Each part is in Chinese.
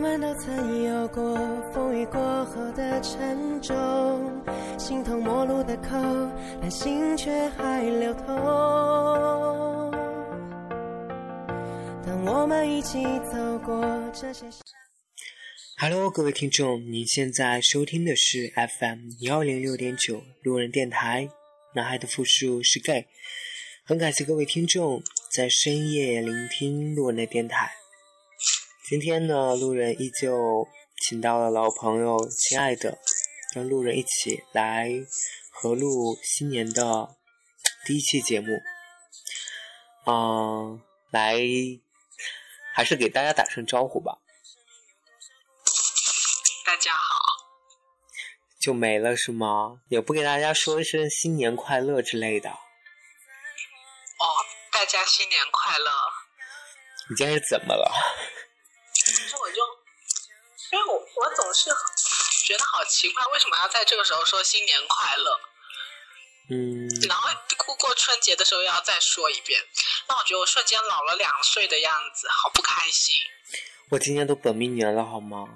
我们都曾有过风雨过后的沉重，形同陌路的口，但心却还流通。当我们一起走过这些。Hello，各位听众，您现在收听的是 FM 幺零六点九路人电台，男孩的复数是 gay。很感谢各位听众在深夜聆听路人的电台。今天呢，路人依旧请到了老朋友亲爱的，跟路人一起来合录新年的第一期节目。嗯，来，还是给大家打声招呼吧。大家好，就没了是吗？也不给大家说一声新年快乐之类的。哦，大家新年快乐。你今天是怎么了？我就，因为我我总是觉得好奇怪，为什么要在这个时候说新年快乐？嗯。然后过过春节的时候又要再说一遍，那我觉得我瞬间老了两岁的样子，好不开心。我今年都本命年了，好吗？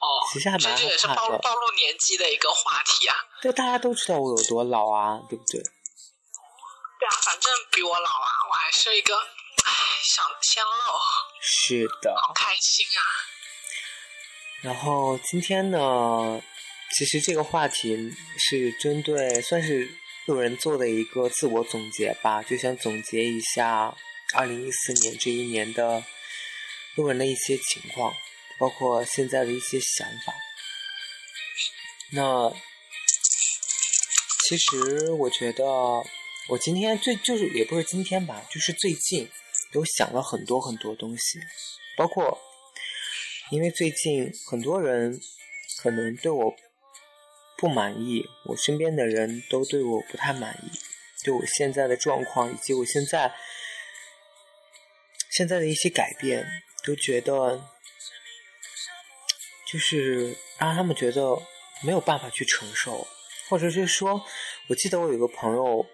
哦，其实还蛮这也是暴露暴露年纪的一个话题啊。对，大家都知道我有多老啊，对不对？对啊，反正比我老啊，我还是一个唉想鲜肉。是的。好开心啊！然后今天呢，其实这个话题是针对算是路人做的一个自我总结吧，就想总结一下二零一四年这一年的路人的一些情况。包括现在的一些想法。那其实我觉得，我今天最就是也不是今天吧，就是最近都想了很多很多东西。包括因为最近很多人可能对我不满意，我身边的人都对我不太满意，对我现在的状况以及我现在现在的一些改变，都觉得。就是让他们觉得没有办法去承受，或者是说，我记得我有个朋友，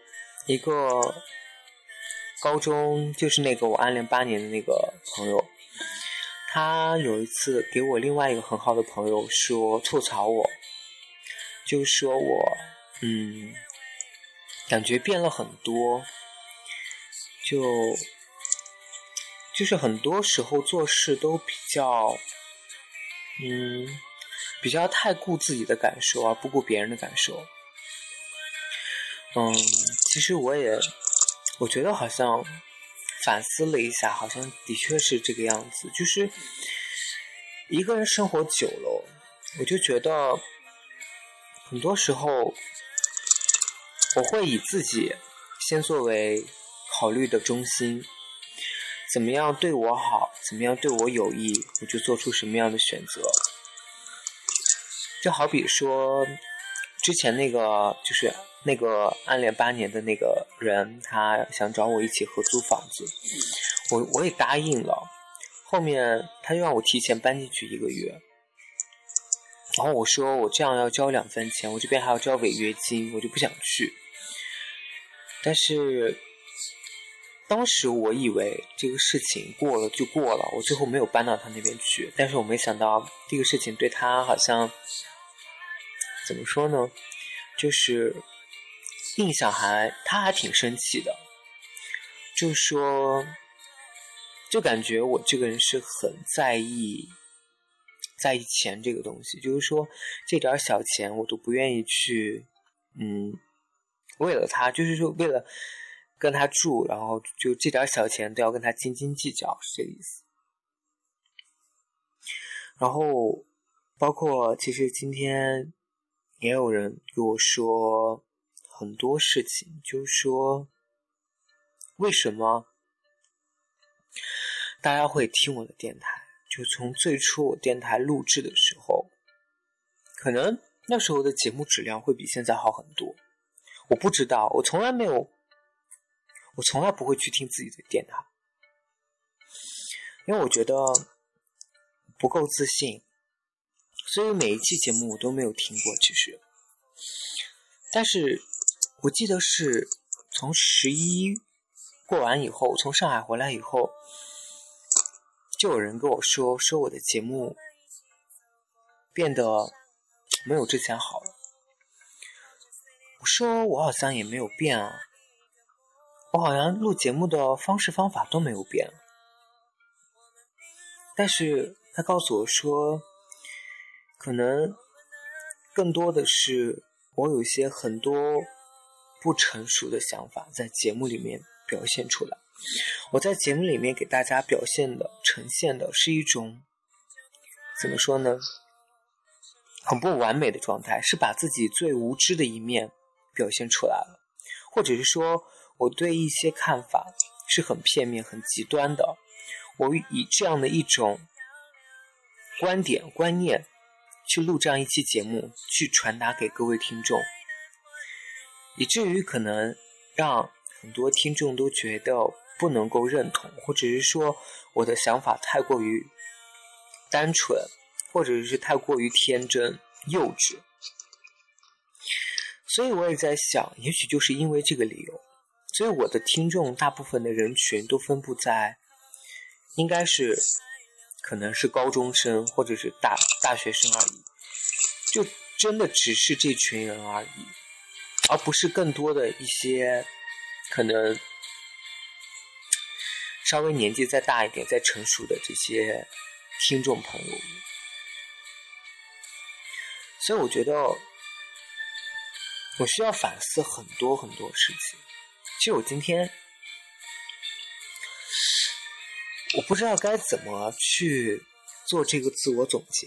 一个高中就是那个我暗恋八年的那个朋友，他有一次给我另外一个很好的朋友说吐槽我，就说我嗯，感觉变了很多，就就是很多时候做事都比较。嗯，比较太顾自己的感受而不顾别人的感受。嗯，其实我也，我觉得好像反思了一下，好像的确是这个样子。就是一个人生活久了，我就觉得很多时候我会以自己先作为考虑的中心。怎么样对我好，怎么样对我有益，我就做出什么样的选择。就好比说，之前那个就是那个暗恋八年的那个人，他想找我一起合租房子，我我也答应了。后面他就让我提前搬进去一个月，然后我说我这样要交两份钱，我这边还要交违约金，我就不想去。但是。当时我以为这个事情过了就过了，我最后没有搬到他那边去。但是我没想到这个事情对他好像怎么说呢？就是印象还他还挺生气的，就说就感觉我这个人是很在意在意钱这个东西，就是说这点小钱我都不愿意去，嗯，为了他，就是说为了。跟他住，然后就这点小钱都要跟他斤斤计较，是这个意思。然后，包括其实今天也有人跟我说很多事情，就是说为什么大家会听我的电台？就从最初我电台录制的时候，可能那时候的节目质量会比现在好很多。我不知道，我从来没有。我从来不会去听自己的电台，因为我觉得不够自信，所以每一期节目我都没有听过。其实，但是我记得是从十一过完以后，从上海回来以后，就有人跟我说，说我的节目变得没有之前好了。我说我好像也没有变啊，我好像录节目的方式方法都没有变。但是他告诉我说，可能更多的是我有些很多不成熟的想法在节目里面表现出来。我在节目里面给大家表现的、呈现的是一种怎么说呢？很不完美的状态，是把自己最无知的一面表现出来了，或者是说我对一些看法是很片面、很极端的。我以这样的一种观点、观念去录这样一期节目，去传达给各位听众，以至于可能让很多听众都觉得。不能够认同，或者是说我的想法太过于单纯，或者是太过于天真幼稚，所以我也在想，也许就是因为这个理由，所以我的听众大部分的人群都分布在，应该是可能是高中生或者是大大学生而已，就真的只是这群人而已，而不是更多的一些可能。稍微年纪再大一点、再成熟的这些听众朋友，所以我觉得我需要反思很多很多事情。其实我今天我不知道该怎么去做这个自我总结，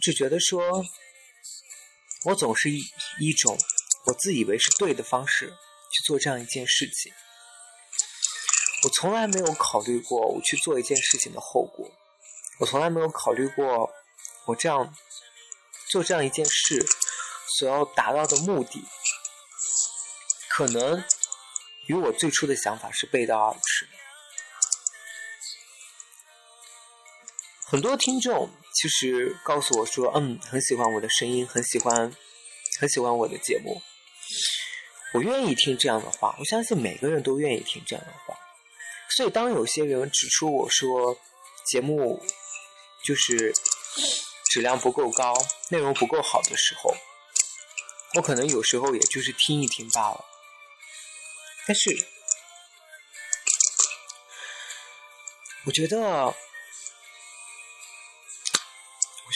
只觉得说，我总是以一种我自以为是对的方式去做这样一件事情。我从来没有考虑过我去做一件事情的后果，我从来没有考虑过我这样做这样一件事所要达到的目的，可能与我最初的想法是背道而驰。很多听众其实告诉我说：“嗯，很喜欢我的声音，很喜欢，很喜欢我的节目。”我愿意听这样的话，我相信每个人都愿意听这样的话。所以，当有些人指出我说节目就是质量不够高、内容不够好的时候，我可能有时候也就是听一听罢了。但是，我觉得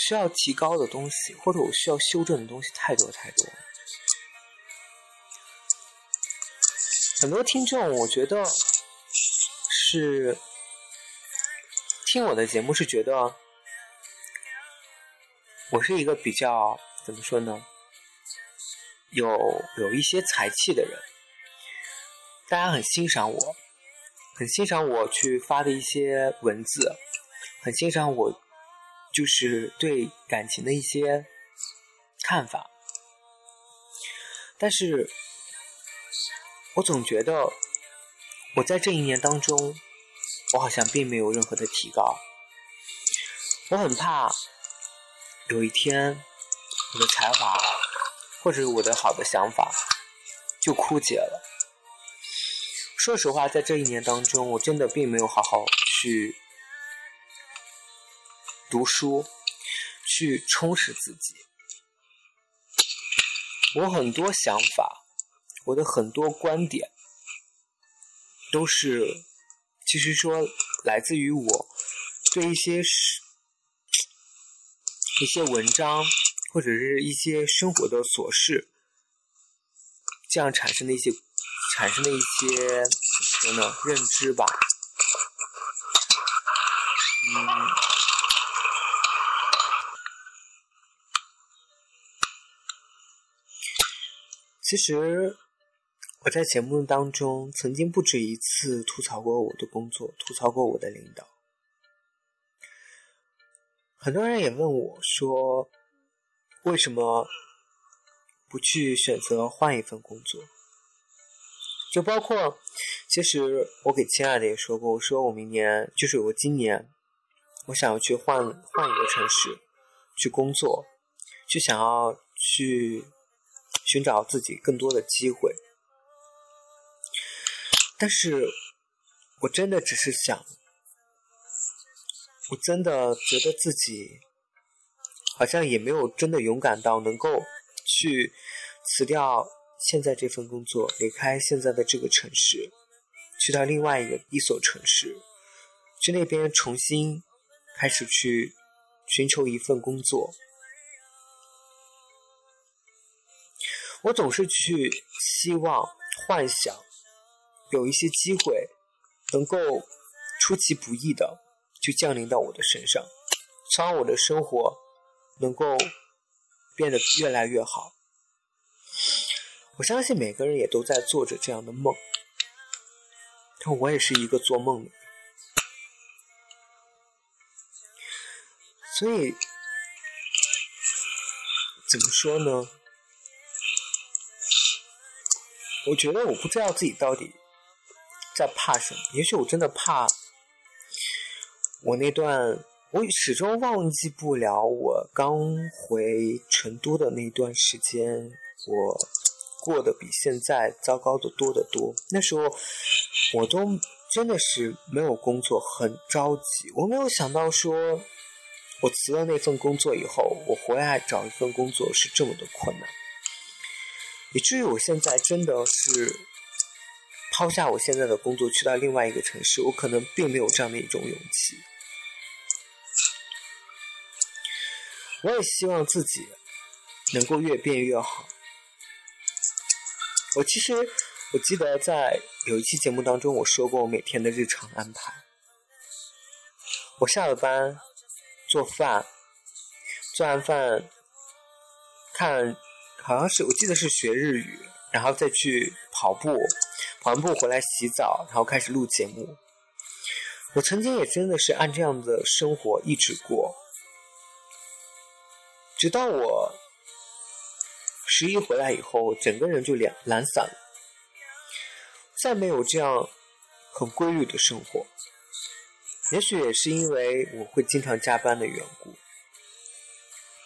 需要提高的东西，或者我需要修正的东西太多太多。很多听众，我觉得。是听我的节目是觉得我是一个比较怎么说呢？有有一些才气的人，大家很欣赏我，很欣赏我去发的一些文字，很欣赏我就是对感情的一些看法，但是我总觉得。我在这一年当中，我好像并没有任何的提高。我很怕有一天我的才华或者我的好的想法就枯竭了。说实话，在这一年当中，我真的并没有好好去读书，去充实自己。我很多想法，我的很多观点。都是，其实说来自于我对一些事、一些文章或者是一些生活的琐事，这样产生的一些产生的一些怎么说呢？认知吧。其实。我在节目当中曾经不止一次吐槽过我的工作，吐槽过我的领导。很多人也问我说：“为什么不去选择换一份工作？”就包括，其实我给亲爱的也说过，我说我明年就是我今年，我想要去换换一个城市去工作，去想要去寻找自己更多的机会。但是，我真的只是想我真的觉得自己好像也没有真的勇敢到能够去辞掉现在这份工作，离开现在的这个城市，去到另外一个一所城市，去那边重新开始去寻求一份工作。我总是去希望、幻想有一些机会能够出其不意的就降临到我的身上，希望我的生活能够变得越来越好。我相信每个人也都在做着这样的梦，但我也是一个做梦的人，所以怎么说呢？我觉得我不知道自己到底在怕什么，也许我真的怕我那段，我始终忘记不了我刚回成都的那段时间，我。过得比现在糟糕的多得多。那时候我都真的是没有工作，很着急。我没有想到说，我辞了那份工作以后，我回来找一份工作是这么的困难，以至于我现在真的是抛下我现在的工作，去到另外一个城市，我可能并没有这样的一种勇气。我也希望自己能够越变越好。我其实，我记得在有一期节目当中，我说过我每天的日常安排。我下了班，做饭，做完饭，看，好像是我记得是学日语，然后再去跑步，跑完步回来洗澡，然后开始录节目。我曾经也真的是按这样的生活一直过，直到我。十一回来以后，整个人就懒懒散了，再没有这样很规律的生活。也许也是因为我会经常加班的缘故，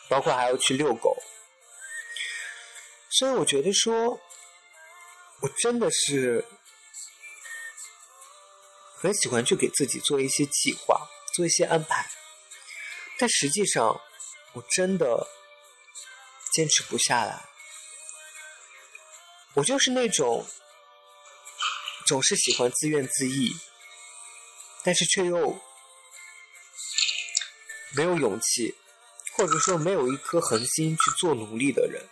包括还要去遛狗，所以我觉得说，我真的是很喜欢去给自己做一些计划，做一些安排，但实际上我真的坚持不下来。我就是那种总是喜欢自怨自艾，但是却又没有勇气，或者说没有一颗恒心去做努力的人。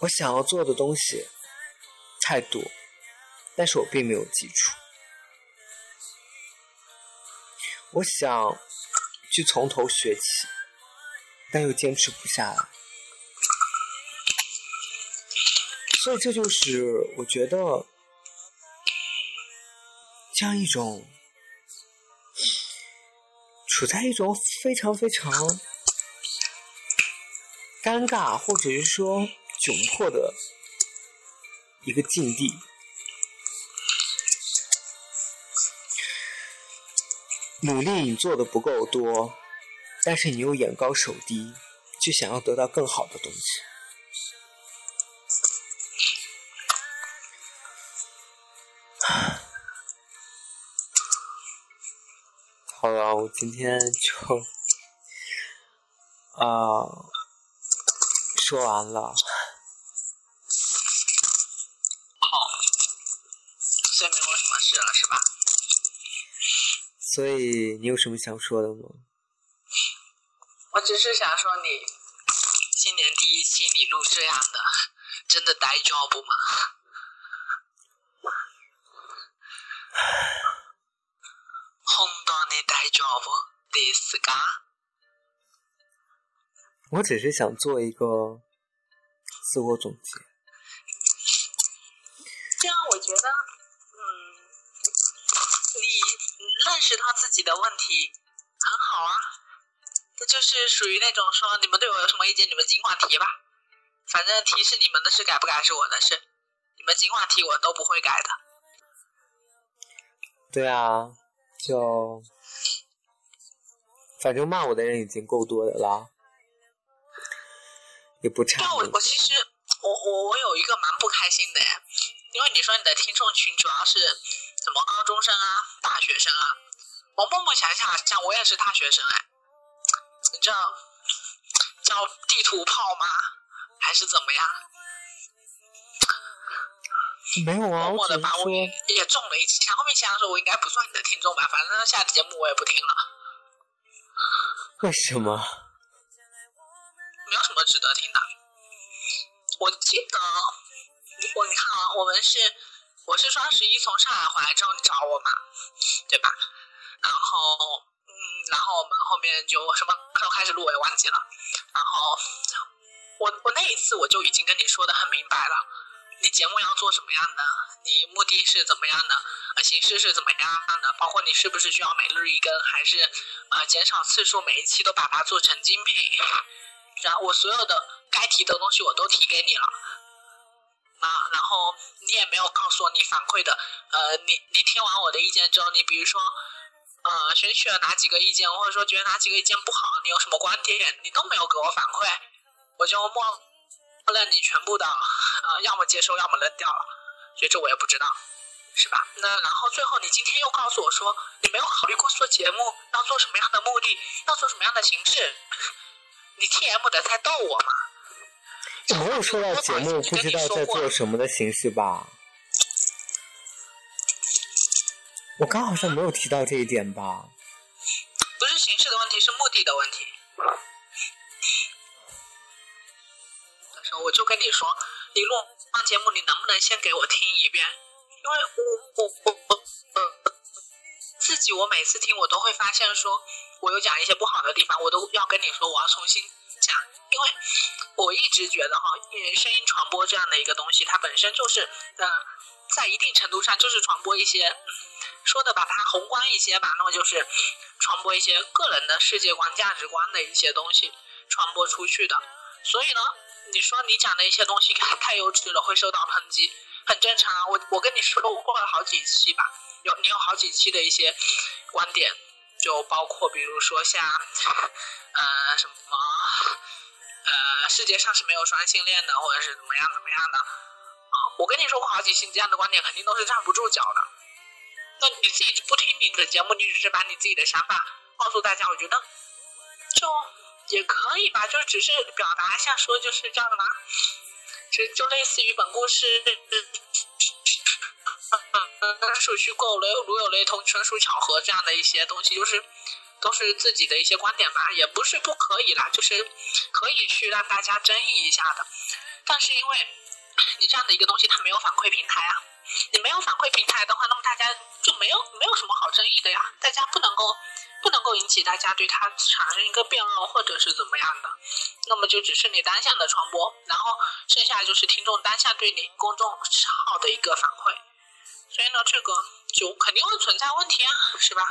我想要做的东西太多，但是我并没有基础。我想去从头学起，但又坚持不下来。所以这就是我觉得这样一种处在一种非常非常尴尬或者是说窘迫的一个境地。努力你做的不够多，但是你又眼高手低，就想要得到更好的东西。好了，我今天就啊说完了。所以你有什么想说的吗？我只是想说，你今年第一期你录这样的，真的带 job 吗？我只是想做一个自我总结。这样我觉得，认识到自己的问题很好啊。这就是属于那种说，你们对我有什么意见，你们尽管提吧。反正提是你们的事，改不改是我的事。你们尽管提，我都不会改的。对啊，就。反正骂我的人已经够多的了，也不差。我我其实我我我有一个蛮不开心的，因为你说你的听众群主要是什么高中生啊、大学生啊。我默默想想，像我也是大学生哎，你知道叫地图炮吗？还是怎么样？没有啊，默默的把我也中了一枪。后面想想说，我应该不算你的听众吧，反正下节目我也不听了。为什么？没有什么值得听的。我记得，我你看啊，我们是我是双十一从上海回来之后你找我嘛，对吧？然后嗯，然后我们后面就什么时候开始录我也忘记了。然后我我那一次我就已经跟你说的很明白了。你节目要做什么样的？你目的是怎么样的？形式是怎么样的？包括你是不是需要每日一更，还是呃减少次数，每一期都把它做成精品？然后我所有的该提的东西我都提给你了，啊，然后你也没有告诉我你反馈的，呃，你你听完我的意见之后，你比如说呃选取了哪几个意见，或者说觉得哪几个意见不好，你有什么观点，你都没有给我反馈，我就默。认你全部的，呃，要么接受，要么扔掉了，所以这我也不知道，是吧？那然后最后你今天又告诉我说，你没有考虑过做节目要做什么样的目的，要做什么样的形式？你 T M 的在逗我吗？没有说到节目，不知道在做什么的形式吧？我刚好像没有提到这一点吧？不是形式的问题，是目的的问题。我就跟你说，你录放节目，你能不能先给我听一遍？因为我我我我呃自己，我每次听我都会发现，说我有讲一些不好的地方，我都要跟你说，我要重新讲。因为我一直觉得哈，声音传播这样的一个东西，它本身就是呃，在一定程度上就是传播一些说的把它宏观一些吧，那么就是传播一些个人的世界观、价值观的一些东西传播出去的。所以呢。你说你讲的一些东西太幼稚了，会受到抨击，很正常啊。我我跟你说过了好几期吧，有你有好几期的一些观点，就包括比如说像呃什么世界上是没有双性恋的，或者是怎么样怎么样的啊。我跟你说过好几期，这样的观点肯定都是站不住脚的。那你自己不听你的节目，你只是把你自己的想法告诉大家，我觉得就。也可以吧，就只是表达一下，说就是叫什么，就就类似于本故事，属虚构，雷如有雷同，纯属巧合这样的一些东西，就是都是自己的一些观点吧，也不是不可以啦，就是可以去让大家争议一下的。但是因为你这样的一个东西，它没有反馈平台啊，你没有反馈平台的话，那么大家就没有没有什么好争议的呀，大家不能够。不能够引起大家对它产生一个辩论，或者是怎么样的，那么就只是你单向的传播，然后剩下就是听众当下对你公众号的一个反馈，所以呢，这个就肯定会存在问题啊，是吧？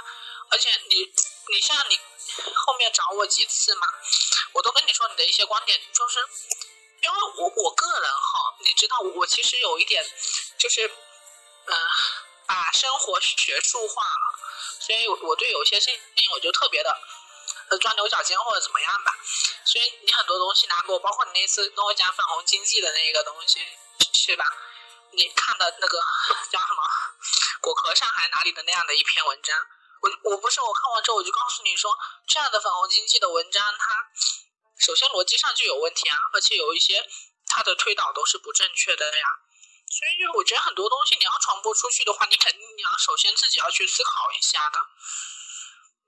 而且你，你像你后面找我几次嘛，我都跟你说你的一些观点，就是因为我我个人哈，你知道我其实有一点就是，嗯，把生活学术化了。所以，我对有些事情我就特别的呃钻牛角尖或者怎么样吧。所以你很多东西拿给我，包括你那次跟我讲粉红经济的那个东西，是吧？你看的那个叫什么果壳上海哪里的那样的一篇文章，我不是我看完之后我就告诉你说，这样的粉红经济的文章，它首先逻辑上就有问题啊，而且有一些它的推导都是不正确的呀。所以，我觉得很多东西你要传播出去的话，你肯定你要首先自己要去思考一下的。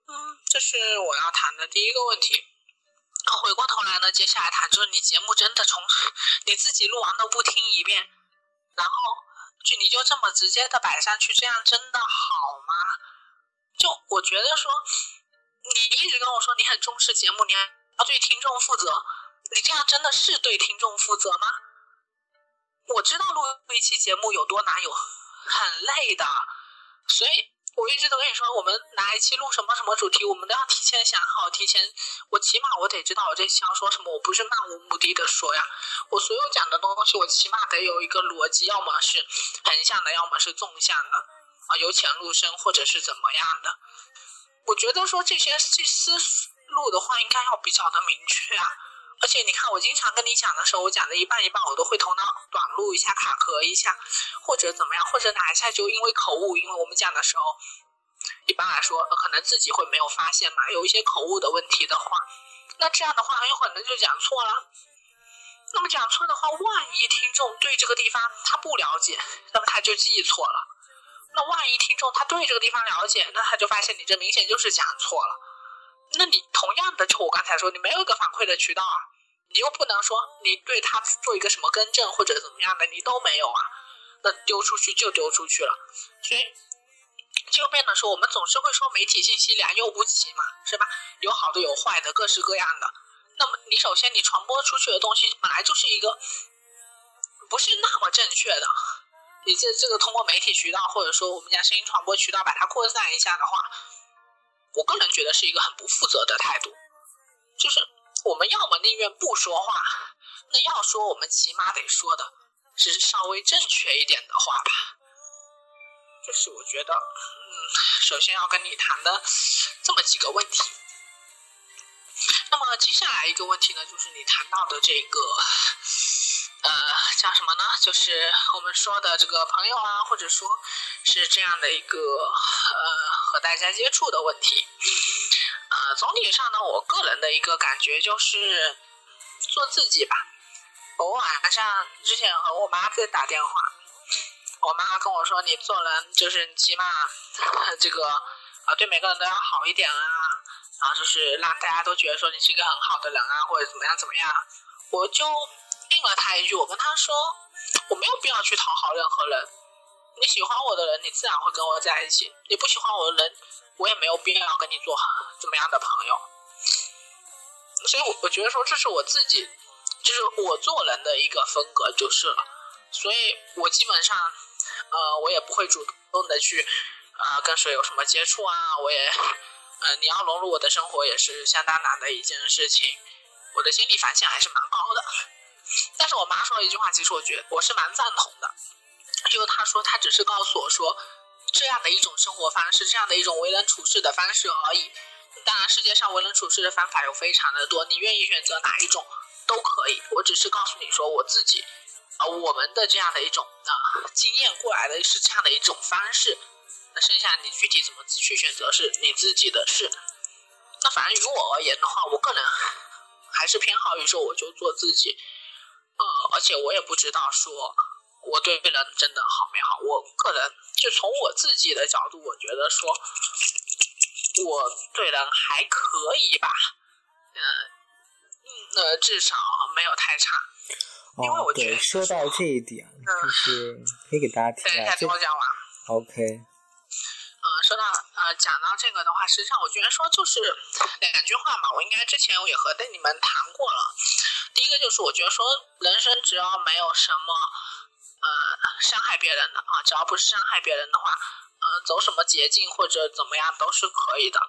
嗯，这是我要谈的第一个问题。回过头来呢，接下来谈就是你节目真的从你自己录完都不听一遍，然后就你就这么直接的摆上去，这样真的好吗？就我觉得说，你一直跟我说你很重视节目，你还要对听众负责，你这样真的是对听众负责吗？我知道录一期节目有多难，有很累的，所以我一直都跟你说，我们哪一期录什么什么主题，我们都要提前想好，提前，我起码我得知道我这期要说什么，我不是漫无目的的说呀，我所有讲的东西，我起码得有一个逻辑，要么是横向的，要么是纵向的，啊，由浅入深，或者是怎么样的，我觉得说这些这思路的话，应该要比较的明确啊。而且你看，我经常跟你讲的时候，我讲的一半一半，我都会头脑短路一下，卡壳一下，或者怎么样，或者哪一下就因为口误，因为我们讲的时候，一般来说可能自己会没有发现嘛，有一些口误的问题的话，那这样的话很有可能就讲错了。那么讲错的话，万一听众对这个地方他不了解，那么他就记错了。那万一听众他对这个地方了解，那他就发现你这明显就是讲错了。那你同样的，就我刚才说，你没有一个反馈的渠道啊，你又不能说你对他做一个什么更正或者怎么样的，你都没有啊，那丢出去就丢出去了，所以就变得说，我们总是会说媒体信息良莠不齐嘛，是吧？有好的有坏的，各式各样的。那么你首先你传播出去的东西本来就是一个不是那么正确的，你这这个通过媒体渠道或者说我们讲声音传播渠道把它扩散一下的话。我个人觉得是一个很不负责的态度，就是我们要么宁愿不说话，那要说我们起码得说的是稍微正确一点的话吧。就是我觉得，嗯，首先要跟你谈的这么几个问题。那么接下来一个问题呢，就是你谈到的这个。呃，叫什么呢？就是我们说的这个朋友啊，或者说是这样的一个呃和大家接触的问题。呃，总体上呢，我个人的一个感觉就是做自己吧。我晚上之前和我妈在打电话，我妈跟我说：“你做人就是起码这个啊，对每个人都要好一点啊，然后就是让大家都觉得说你是一个很好的人啊，或者怎么样怎么样。”我就。应了他一句，我跟他说，我没有必要去讨好任何人。你喜欢我的人，你自然会跟我在一起；你不喜欢我的人，我也没有必要跟你做怎么样的朋友。所以，我我觉得说，这是我自己，就是我做人的一个风格就是了。所以我基本上，呃，我也不会主动的去，呃，跟谁有什么接触啊。我也，呃，你要融入我的生活也是相当难的一件事情。我的心理反响还是蛮高的。但是我妈说了一句话，其实我觉得我是蛮赞同的，就是她说她只是告诉我说，这样的一种生活方式，这样的一种为人处事的方式而已。当然，世界上为人处事的方法有非常的多，你愿意选择哪一种都可以。我只是告诉你说，我自己啊，我们的这样的一种啊经验过来的是这样的一种方式。那剩下你具体怎么去选择是你自己的事。那反正于我而言的话，我个人还是偏好于说，我就做自己。呃，而且我也不知道说我对人真的好没好。我个人就从我自己的角度，我觉得说我对人还可以吧，嗯嗯，那至少没有太差。因为我觉得说到这一点，就是可以给大家 提一下，听我讲完。OK。嗯，说到呃，讲到这个的话，实际上我觉得说就是两句话嘛，我应该之前我也和跟你们谈过我觉得说，人生只要没有什么，呃，伤害别人的啊，只要不是伤害别人的话，呃，走什么捷径或者怎么样都是可以的。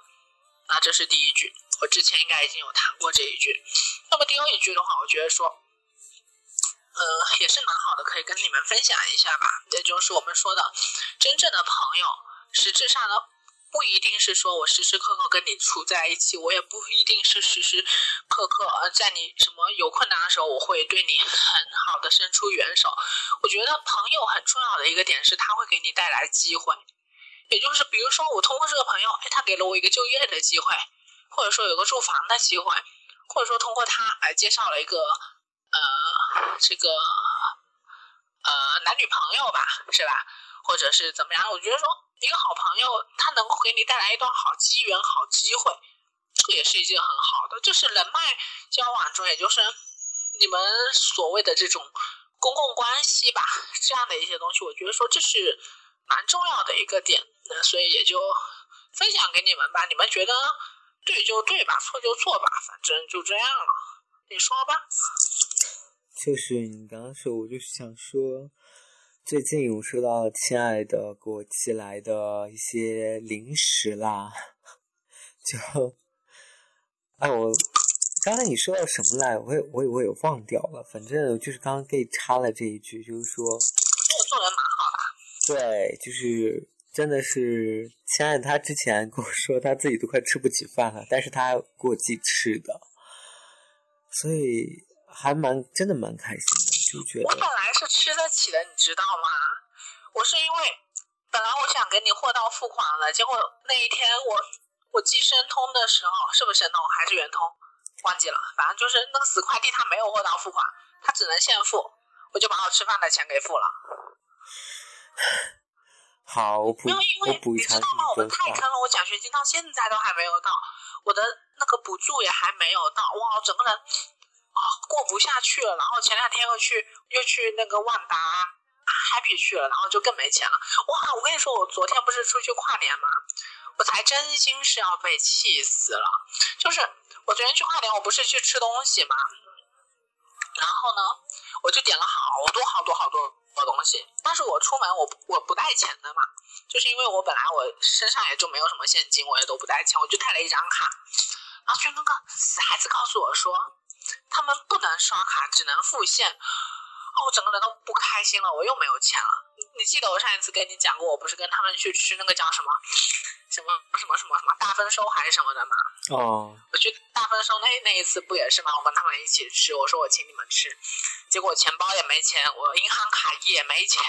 那这是第一句，我之前应该已经有谈过这一句。那么第二一句的话，我觉得说，呃，也是蛮好的，可以跟你们分享一下吧。也就是我们说的，真正的朋友，实质上呢。不一定是说我时时刻刻跟你处在一起，我也不一定是时时刻刻呃在你什么有困难的时候，我会对你很好的伸出援手。我觉得朋友很重要的一个点是，他会给你带来机会，也就是比如说我通过这个朋友，哎，他给了我一个就业的机会，或者说有个住房的机会，或者说通过他来介绍了一个呃这个呃男女朋友吧，是吧？或者是怎么样？我觉得说。一个好朋友，他能够给你带来一段好机缘、好机会，这也是一件很好的，就是人脉交往中，也就是你们所谓的这种公共关系吧，这样的一些东西，我觉得说这是蛮重要的一个点，那所以也就分享给你们吧。你们觉得对就对吧，错就错吧，反正就这样了。你说吧。就是你刚刚说，我就想说。最近我收到亲爱的给我寄来的一些零食啦，就，哎，我刚才你说到什么来？我也我也我也忘掉了。反正就是刚刚给你插了这一句，就是说，我做人蛮好的。对，就是真的是亲爱的，他之前跟我说他自己都快吃不起饭了，但是他给我寄吃的。所以还蛮真的蛮开心的，就觉我本来是吃得起的，你知道吗？我是因为本来我想给你货到付款了，结果那一天我我寄申通的时候，是不是申通还是圆通？忘记了，反正就是那个死快递，他没有货到付款，他只能现付，我就把我吃饭的钱给付了。好，我补因为你知道吗？我们太坑了，我奖学金到现在都还没有到，我的那个补助也还没有到，哇，我整个人啊过不下去了。然后前两天又去又去那个万达 happy 去了，然后就更没钱了。哇，我跟你说，我昨天不是出去跨年吗？我才真心是要被气死了。就是我昨天去跨年，我不是去吃东西嘛，然后呢，我就点了好多好多好多多东西，但是我出门我我不带钱的嘛，就是因为我本来我身上也就没有什么现金，我也都不带钱，我就带了一张卡，然后就那个死孩子告诉我说，他们不能刷卡，只能付现。哦，我整个人都不开心了，我又没有钱了。你你记得我上一次跟你讲过，我不是跟他们去吃那个叫什么什么什么什么什么大丰收还是什么的吗？哦，我去大丰收那那一次不也是吗？我跟他们一起吃，我说我请你们吃，结果钱包也没钱，我银行卡也没钱，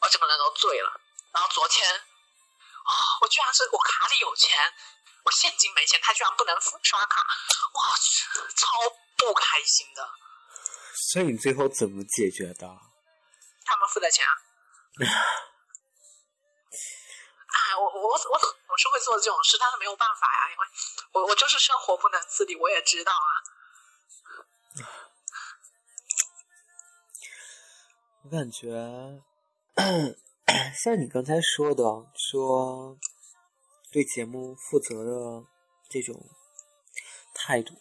我整个人都醉了。然后昨天，啊、我居然是我卡里有钱，我现金没钱，他居然不能付刷卡，哇，超不开心的。所以你最后怎么解决的？他们付的钱啊。哎，我我我我总是会做这种事，但是没有办法呀，因为我我就是生活不能自理，我也知道啊。我感觉 像你刚才说的，说对节目负责的这种态度，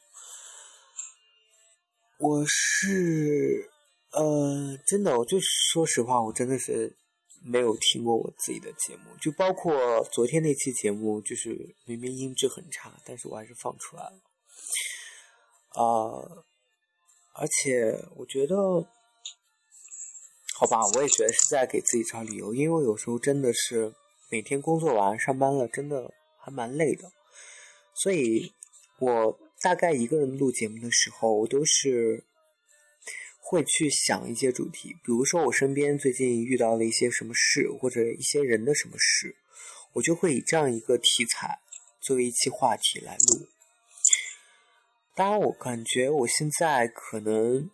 我是呃，真的，我就说实话，我真的是没有听过我自己的节目，就包括昨天那期节目，就是明明音质很差，但是我还是放出来了。啊、而且我觉得，好吧，我也觉得是在给自己找理由，因为我有时候真的是每天工作完上班了，真的还蛮累的，所以我大概一个人录节目的时候，我都是会去想一些主题，比如说我身边最近遇到了一些什么事，或者一些人的什么事，我就会以这样一个题材作为一期话题来录。当然，我感觉我现在可能，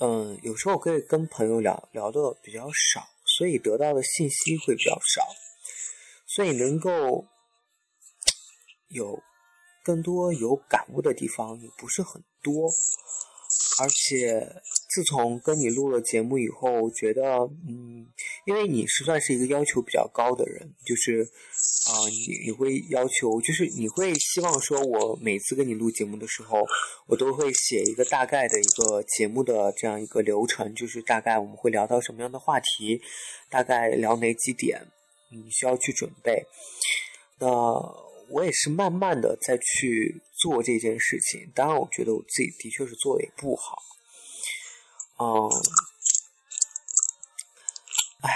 嗯，有时候我可以跟朋友聊聊的比较少，所以得到的信息会比较少，所以能够有更多有感悟的地方也不是很多。而且自从跟你录了节目以后，我觉得，嗯，因为你是算是一个要求比较高的人，就是，啊、你你会要求，就是你会希望说，我每次跟你录节目的时候，我都会写一个大概的一个节目的这样一个流程，就是大概我们会聊到什么样的话题，大概聊哪几点，你需要去准备。那我也是慢慢的在去做这件事情，当然，我觉得我自己的确是做的也不好，嗯，唉，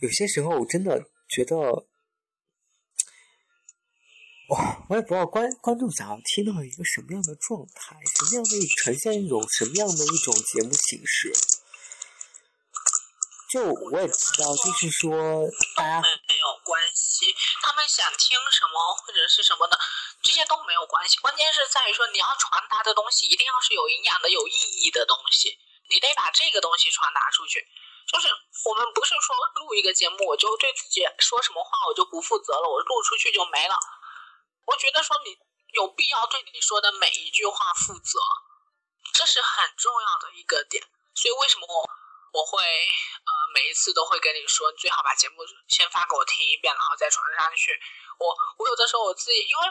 有些时候我真的觉得，哇，我也不知道观观众想要听到一个什么样的状态，什么样的呈现一种什么样的一种节目形式。就我也知道，就是说大家没有关，想听什么或者是什么的，这些都没有关系。关键是在于说，你要传达的东西一定要是有营养的、有意义的东西，你得把这个东西传达出去。就是我们不是说录一个节目，我就对自己说什么话我就不负责了，我录出去就没了。我觉得说你有必要对你说的每一句话负责，这是很重要的一个点。所以为什么我？我会呃每一次都会跟你说，你最好把节目先发给我听一遍，然后再传上去。我我有的时候我自己，因为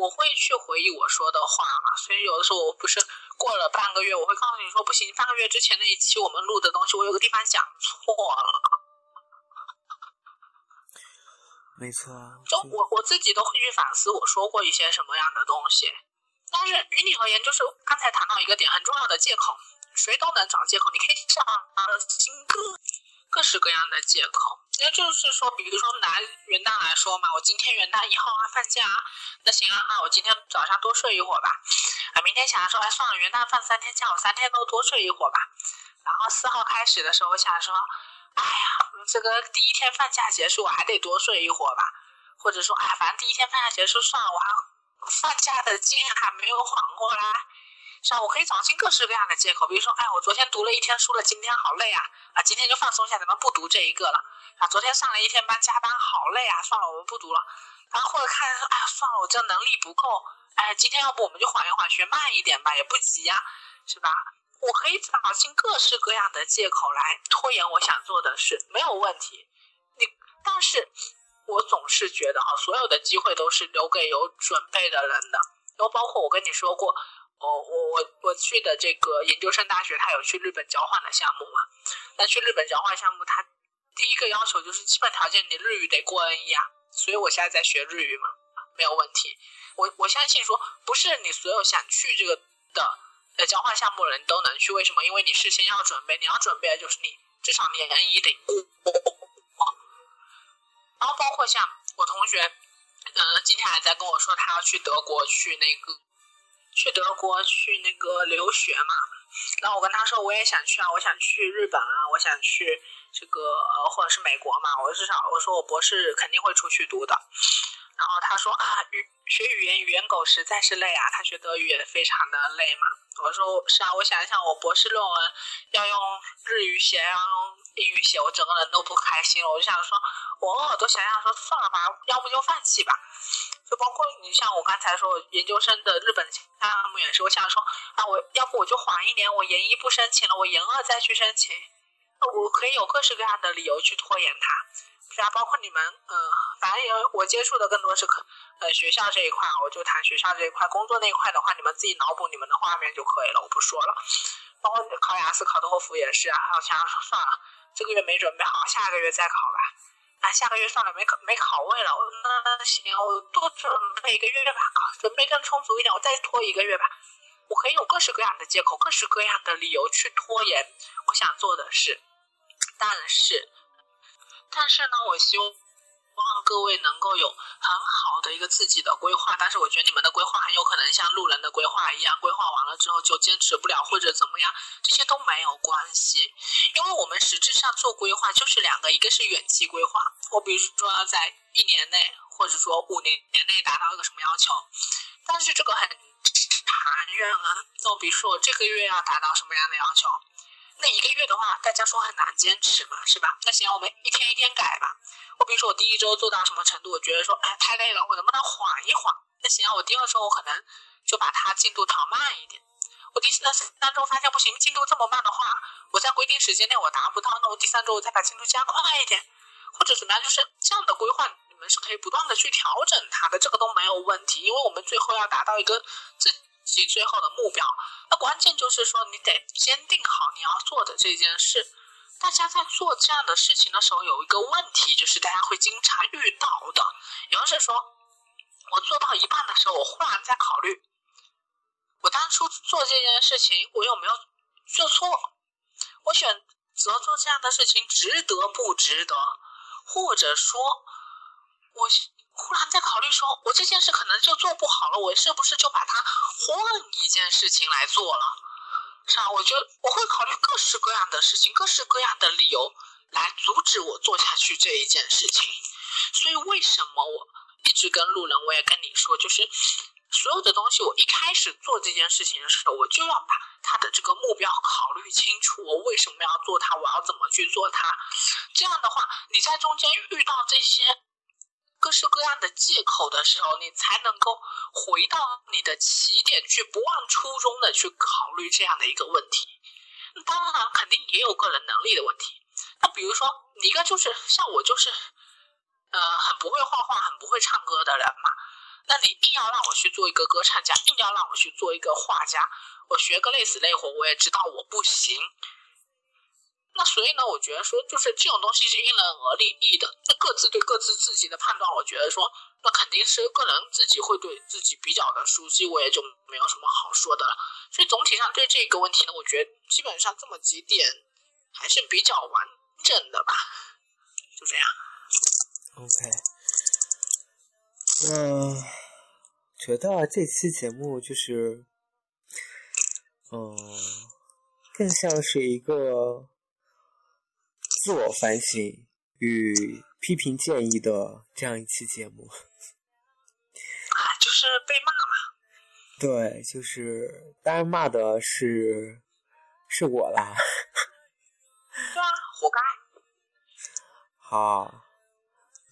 我会去回忆我说的话嘛，所以有的时候我不是过了半个月，我会告诉你说不行，半个月之前那一期我们录的东西，我有个地方讲错了。没错啊，就我我自己都会去反思我说过一些什么样的东西，但是于你而言，就是刚才谈到一个点很重要的借口。谁都能找借口，你可以找新各各式各样的借口。也就是说，比如说拿元旦来说嘛，我今天元旦一号啊放假啊，那行啊那，我今天早上多睡一会儿吧。啊，明天想说，哎，算了，元旦放三天假，我三天都多睡一会儿吧。然后四号开始的时候，我想说，哎呀，这个第一天放假结束，我还得多睡一会儿吧。或者说，哎，反正第一天放假结束算了，我还放假的劲还没有缓过来。是吧？我可以找尽各式各样的借口，比如说，哎，我昨天读了一天书了，今天好累啊，啊，今天就放松一下，咱们不读这一个了。啊，昨天上了一天班，加班好累啊，算了，我们不读了。然后或者看，哎呀，算了，我这能力不够，哎，今天要不我们就缓一缓，学慢一点吧，也不急呀，是吧？我可以找尽各式各样的借口来拖延我想做的事，没有问题。你，但是我总是觉得哈，所有的机会都是留给有准备的人的，然后包括我跟你说过。哦，我我我去的这个研究生大学，他有去日本交换的项目嘛？那去日本交换项目，他第一个要求就是基本条件，你日语得过 N 一啊。所以我现在在学日语嘛，没有问题。我我相信说，不是你所有想去这个的呃交换项目的人都能去，为什么？因为你事先要准备，你要准备的就是你至少你 N 一得过。然后包括像我同学，嗯，今天还在跟我说，他要去德国去那个。去德国去那个留学嘛，然后我跟他说我也想去啊，我想去日本啊，我想去这个或者是美国嘛，我至少我说我博士肯定会出去读的。然后他说啊语学语言语言狗实在是累啊，他学德语也非常的累嘛。我说是啊，我想一想我博士论文要用日语写，要用英语写，我整个人都不开心了。我就想说，我偶尔都想想说算了吧，要不就放弃吧。就包括你像我刚才说研究生的日本项目也是，我想说啊，我要不我就缓一年，我研一不申请了，我研二再去申请，我可以有各式各样的理由去拖延它。是啊，包括你们，嗯，反正也我接触的更多是可呃学校这一块，我就谈学校这一块，工作那一块的话，你们自己脑补你们的画面就可以了，我不说了。包括考雅思、考托福也是啊，我想算了，这个月没准备好，下个月再考吧。那，下个月算了，没考没考位了。那行，我多准备一个月吧，准备更充足一点，我再拖一个月吧。我可以有各式各样的借口，各式各样的理由去拖延我想做的事。但是，但是呢，我希望。希望各位能够有很好的一个自己的规划，但是我觉得你们的规划很有可能像路人的规划一样，规划完了之后就坚持不了或者怎么样，这些都没有关系，因为我们实质上做规划就是两个，一个是远期规划，我比如说要在一年内或者说五年年内达到一个什么要求，但是这个很 长远啊，那我比如说我这个月要达到什么样的要求？那一个月的话，大家说很难坚持嘛，是吧？那行，我们一天一天改吧。我比如说，我第一周做到什么程度，我觉得说，哎，太累了，我能不能缓一缓？那行，我第二周我可能就把它进度调慢一点。我第三三周发现不行，进度这么慢的话，我在规定时间内我达不到，那我第三周我再把进度加快一点，或者怎么样，就是这样的规划，你们是可以不断的去调整它的，这个都没有问题，因为我们最后要达到一个自。及最后的目标，那关键就是说，你得坚定好你要做的这件事。大家在做这样的事情的时候，有一个问题，就是大家会经常遇到的，也就是说，我做到一半的时候，我忽然在考虑，我当初做这件事情，我有没有做错？我选择做这样的事情，值得不值得？或者说，我。忽然在考虑说，我这件事可能就做不好了，我是不是就把它换一件事情来做了？是吧？我觉得我会考虑各式各样的事情，各式各样的理由来阻止我做下去这一件事情。所以为什么我一直跟路人，我也跟你说，就是所有的东西，我一开始做这件事情的时候，我就要把他的这个目标考虑清楚，我为什么要做它，我要怎么去做它。这样的话，你在中间遇到这些。各式各样的借口的时候，你才能够回到你的起点去，不忘初衷的去考虑这样的一个问题。当然，肯定也有个人能力的问题。那比如说，你一个就是像我，就是呃，很不会画画、很不会唱歌的人嘛。那你硬要让我去做一个歌唱家，硬要让我去做一个画家，我学个累死累活，我也知道我不行。那所以呢，我觉得说，就是这种东西是因人而异的，那各自对各自自己的判断，我觉得说，那肯定是个人自己会对自己比较的熟悉，我也就没有什么好说的了。所以总体上对这个问题呢，我觉得基本上这么几点还是比较完整的吧，就这样。OK，嗯，觉得这期节目就是嗯，更像是一个自我反省与批评建议的这样一期节目。啊，就是被骂嘛。对，就是当然骂的是是我啦。对啊，活该。好。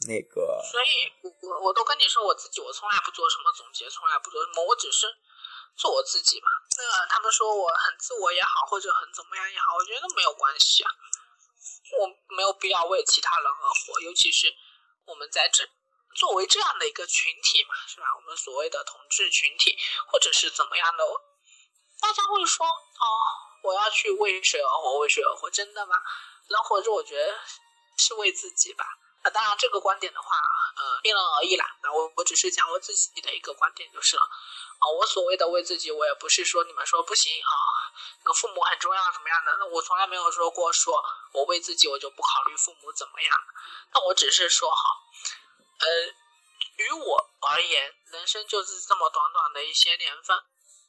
那个，所以，我我都跟你说，我自己我从来不做什么总结，从来不做什么，我只是做我自己嘛。那他们说我很自我也好，或者很怎么样也好，我觉得没有关系啊。我没有必要为其他人而活，尤其是我们在这作为这样的一个群体嘛，是吧？我们所谓的同志群体，或者是怎么样的，大家会说哦，我要去为谁而活，为谁而活？真的吗？人活着，我觉得是为自己吧。啊，当然这个观点的话，呃，因人而异啦。那我我只是讲我自己的一个观点就是了。啊，我所谓的为自己，我也不是说你们说不行啊，那个父母很重要怎么样的？那我从来没有说过，说我为自己我就不考虑父母怎么样。那我只是说哈，呃，于我而言，人生就是这么短短的一些年份，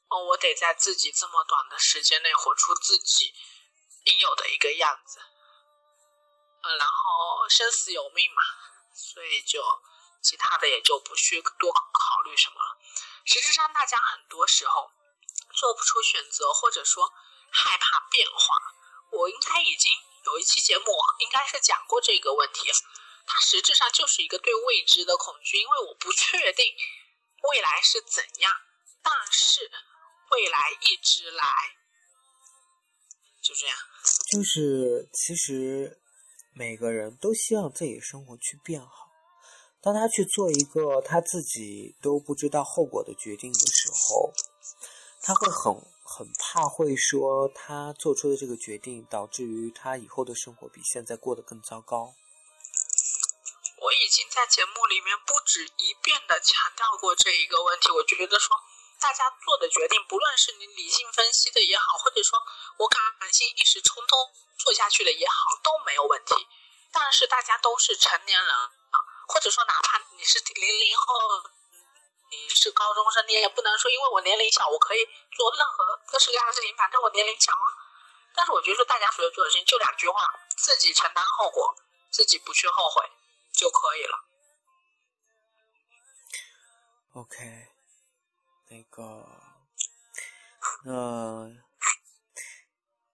哦，我得在自己这么短的时间内活出自己应有的一个样子。嗯，然后生死有命嘛，所以就其他的也就不需多考虑什么了。实质上，大家很多时候做不出选择，或者说害怕变化。我应该已经有一期节目，应该是讲过这个问题。它实质上就是一个对未知的恐惧，因为我不确定未来是怎样，但是未来一直来，就这样。就是其实。每个人都希望自己生活去变好。当他去做一个他自己都不知道后果的决定的时候，他会很很怕，会说他做出的这个决定导致于他以后的生活比现在过得更糟糕。我已经在节目里面不止一遍的强调过这一个问题。我觉得说，大家做的决定，不论是你理性分析的也好，或者说我感性一时冲动。做下去的也好，都没有问题。但是大家都是成年人啊，或者说哪怕你是零零后，你是高中生，你也不能说因为我年龄小，我可以做任何各式各样的事情，反正我年龄小啊。但是我觉得大家所有做的事情就两句话：自己承担后果，自己不去后悔就可以了。OK，那个，那。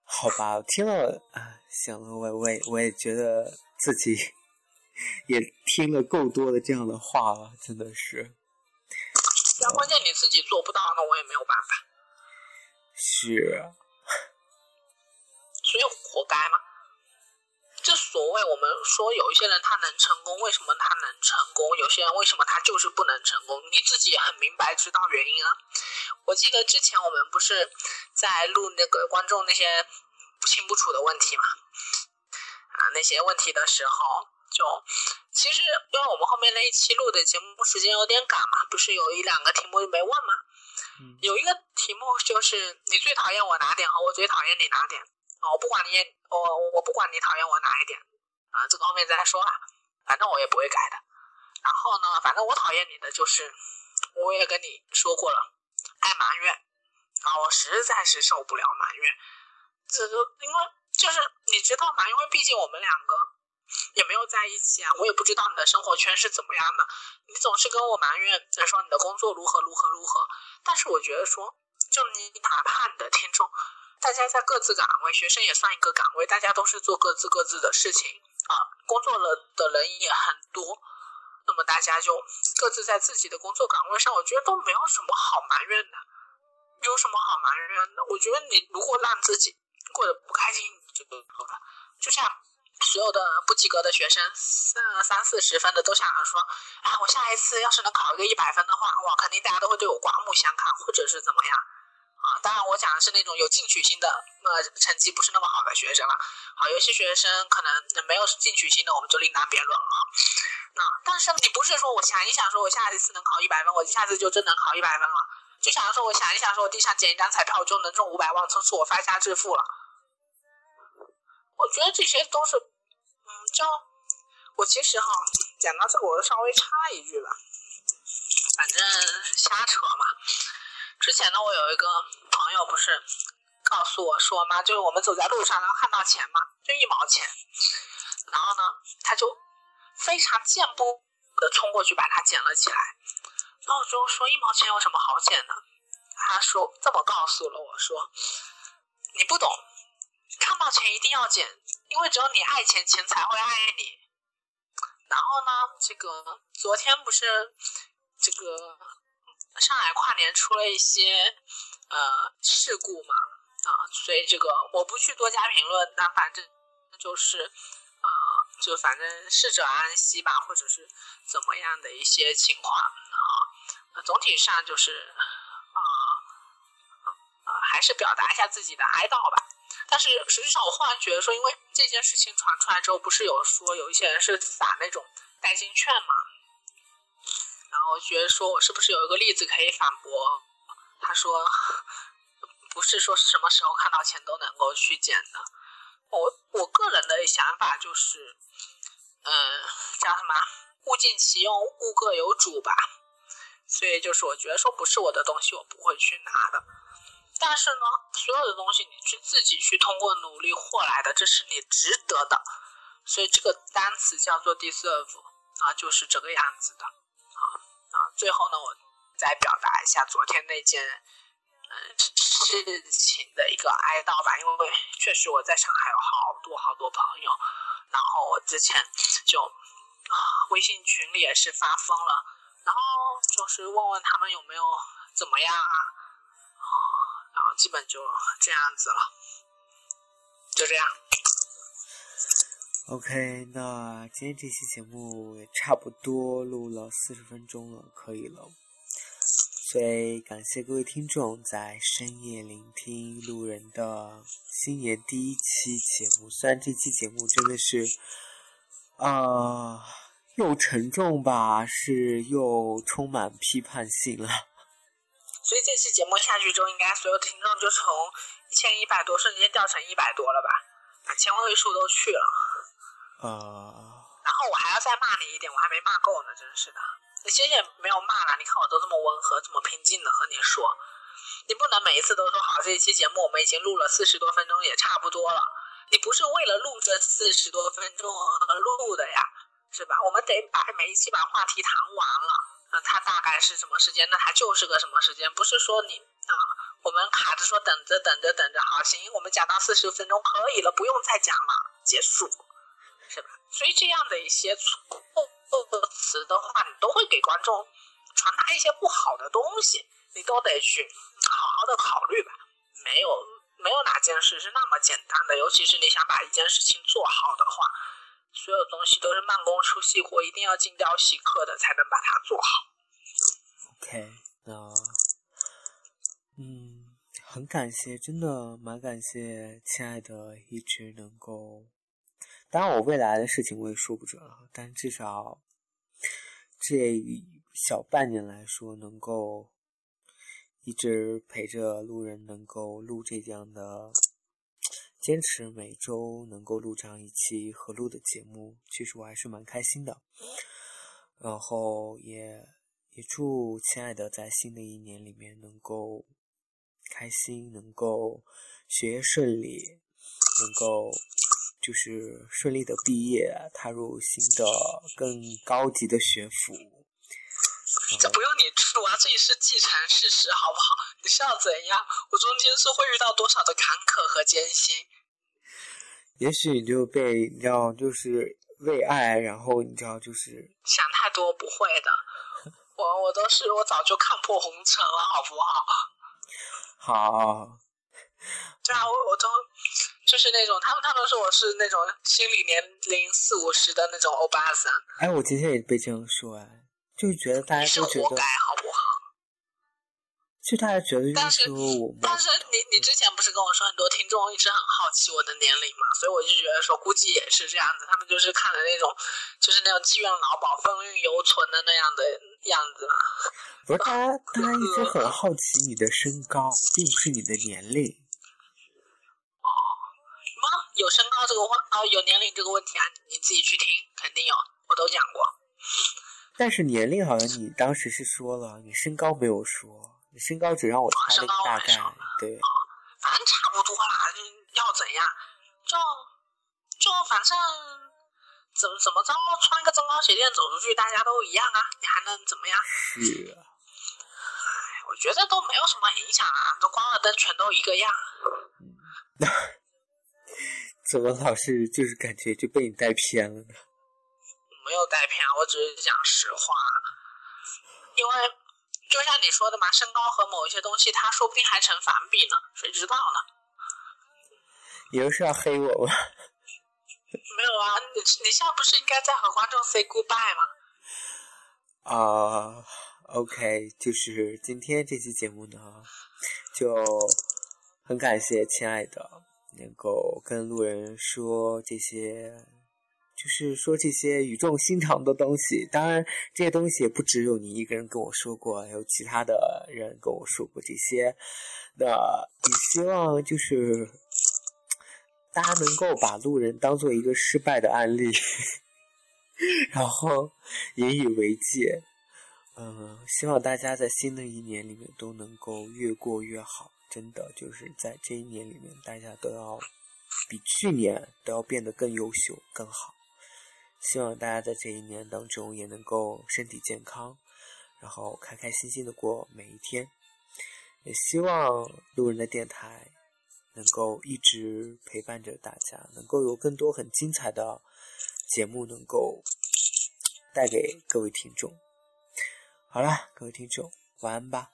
好吧，听了啊，行了，我我也我也觉得自己 也听了够多的这样的话了，真的是。但关键你自己做不到，那我也没有办法。是。所以活该嘛。这所谓我们说有一些人他能成功，为什么他能成功？有些人为什么他就是不能成功？你自己也很明白知道原因啊。我记得之前我们不是在录那个观众那些。不清不楚的问题嘛，啊，那些问题的时候，就其实因为我们后面那一期录的节目时间有点赶嘛，不是有一两个题目没问吗？有一个题目就是你最讨厌我哪点和我最讨厌你哪点啊？我不管你，我我不管你讨厌我哪一点啊，这个后面再说吧，反正我也不会改的。然后呢，反正我讨厌你的就是，我也跟你说过了，爱埋怨啊，我实在是受不了埋怨。这个，因为就是你知道嘛，因为毕竟我们两个也没有在一起啊，我也不知道你的生活圈是怎么样的。你总是跟我埋怨，说你的工作如何如何如何。但是我觉得说，就你哪怕你的听众，大家在各自岗位，学生也算一个岗位，大家都是做各自各自的事情啊，工作了的人也很多，那么大家就各自在自己的工作岗位上，我觉得都没有什么好埋怨的，有什么好埋怨的？我觉得你如果让自己。过得不开心你就好了，就像所有的不及格的学生，三三四十分的都想着说，啊，我下一次要是能考一个一百分的话，哇，肯定大家都会对我刮目相看，或者是怎么样啊？当然，我讲的是那种有进取心的，呃，成绩不是那么好的学生了。好，有些学生可能没有进取心的，我们就另当别论了啊。那但是你不是说我想一想，说我下一次能考一百分，我下次就真能考一百分了。就想说，我想一想，说我地上捡一张彩票就能中五百万，从此我发家致富了。我觉得这些都是，嗯，就我其实哈，讲到这个，我稍微插一句吧，反正瞎扯嘛。之前呢，我有一个朋友，不是告诉我说嘛，就是我们走在路上，然后看到钱嘛，就一毛钱，然后呢，他就非常健步的冲过去把它捡了起来。然后我就说一毛钱有什么好捡的？他说这么告诉了我说，你不懂，看到钱一定要捡，因为只有你爱钱，钱才会爱你。然后呢，这个昨天不是这个上海跨年出了一些呃事故嘛啊，所以这个我不去多加评论，但反正就是呃，就反正逝者安息吧，或者是怎么样的一些情况啊，总体上就是啊呃还是表达一下自己的哀悼吧。但是实际上，我忽然觉得说，因为这件事情传出来之后，不是有说有一些人是撒那种代金券嘛？然后觉得说我是不是有一个例子可以反驳？他说不是说什么时候看到钱都能够去捡的。我我个人的想法就是，嗯，叫什么物尽其用，物各有主吧。所以就是我觉得说不是我的东西，我不会去拿的。但是呢，所有的东西你去自己去通过努力获来的，这是你值得的。所以这个单词叫做 deserve 啊，就是这个样子的啊啊。最后呢，我再表达一下昨天那件嗯事情的一个哀悼吧，因为确实我在上海有好多好多朋友，然后我之前就啊微信群里也是发疯了，然后就是问问他们有没有怎么样啊。基本就这样子了，就这样。OK，那今天这期节目也差不多录了四十分钟了，可以了。所以感谢各位听众在深夜聆听路人的新年第一期节目。虽然这期节目真的是，啊，又沉重吧，是又充满批判性了。所以这期节目下去之后，应该所有听众就从一千一百多瞬间掉成一百多了吧？把千位数都去了。呃。然后我还要再骂你一点，我还没骂够呢，真是的。你其实也没有骂了，你看我都这么温和、这么平静的和你说，你不能每一次都说好。这一期节目我们已经录了四十多分钟，也差不多了。你不是为了录这四十多分钟而录的呀，是吧？我们得把每一期把话题谈完了。那它大概是什么时间？那它就是个什么时间？不是说你啊，我们卡着说等着等着等着，好行，我们讲到四十分钟可以了，不用再讲了，结束，是吧？所以这样的一些错误词的话，你都会给观众传达一些不好的东西，你都得去好好的考虑吧。没有没有哪件事是那么简单的，尤其是你想把一件事情做好的话。所有东西都是慢工出细活，一定要精雕细刻的才能把它做好。OK，那嗯，很感谢，真的蛮感谢，亲爱的，一直能够。当然，我未来的事情我也说不准了，但至少这小半年来说，能够一直陪着路人，能够录这样的。坚持每周能够录这样一期合录的节目，其实我还是蛮开心的。然后也也祝亲爱的在新的一年里面能够开心，能够学业顺利，能够就是顺利的毕业，踏入新的更高级的学府。这不用你祝啊，这也是既成事实，好不好？你是要怎样？我中间是会遇到多少的坎坷和艰辛？也许你就被你知道，就是为爱，然后你知道，就是想太多，不会的。我我都是我早就看破红尘了，好不好？好。对啊，我我都就是那种他们他们说我是那种心理年龄四五十的那种欧巴桑。哎，我今天也被这样说哎，就是觉得大家都觉得。活该，好不好？就大家觉得，但是但是你你之前不是跟我说很多听众一直很好奇我的年龄嘛，所以我就觉得说估计也是这样子，他们就是看的那种，就是那种妓院老鸨、风韵犹存的那样的样子。不是，大家大家一直很好奇你的身高，并不是你的年龄。哦，什么有身高这个话哦，有年龄这个问题啊？你自己去听，肯定有，我都讲过。但是年龄好像你当时是说了，你身高没有说。你身高只让我猜了个大概，对。反正差不多啦，要怎样？就就反正怎怎么着，穿个增高鞋垫走出去，大家都一样啊，你还能怎么样？是啊。哎，我觉得都没有什么影响啊，都关了灯，全都一个样。怎么老是就是感觉就被你带偏了呢？没有带偏，我只是讲实话。因为就像你说的嘛，身高和某一些东西，它说不定还成反比呢，谁知道呢？你又是要黑我吗？没有啊，你你现在不是应该在和观众 say goodbye 吗？啊，OK，就是今天这期节目呢，就很感谢亲爱的能够跟路人说这些。就是说这些语重心长的东西，当然这些东西也不只有你一个人跟我说过，还有其他的人跟我说过这些。那也希望就是大家能够把路人当做一个失败的案例，然后引以为戒。嗯，希望大家在新的一年里面都能够越过越好。真的就是在这一年里面，大家都要比去年都要变得更优秀、更好。希望大家在这一年当中也能够身体健康，然后开开心心的过每一天。也希望路人的电台能够一直陪伴着大家，能够有更多很精彩的节目能够带给各位听众。好了，各位听众，晚安吧。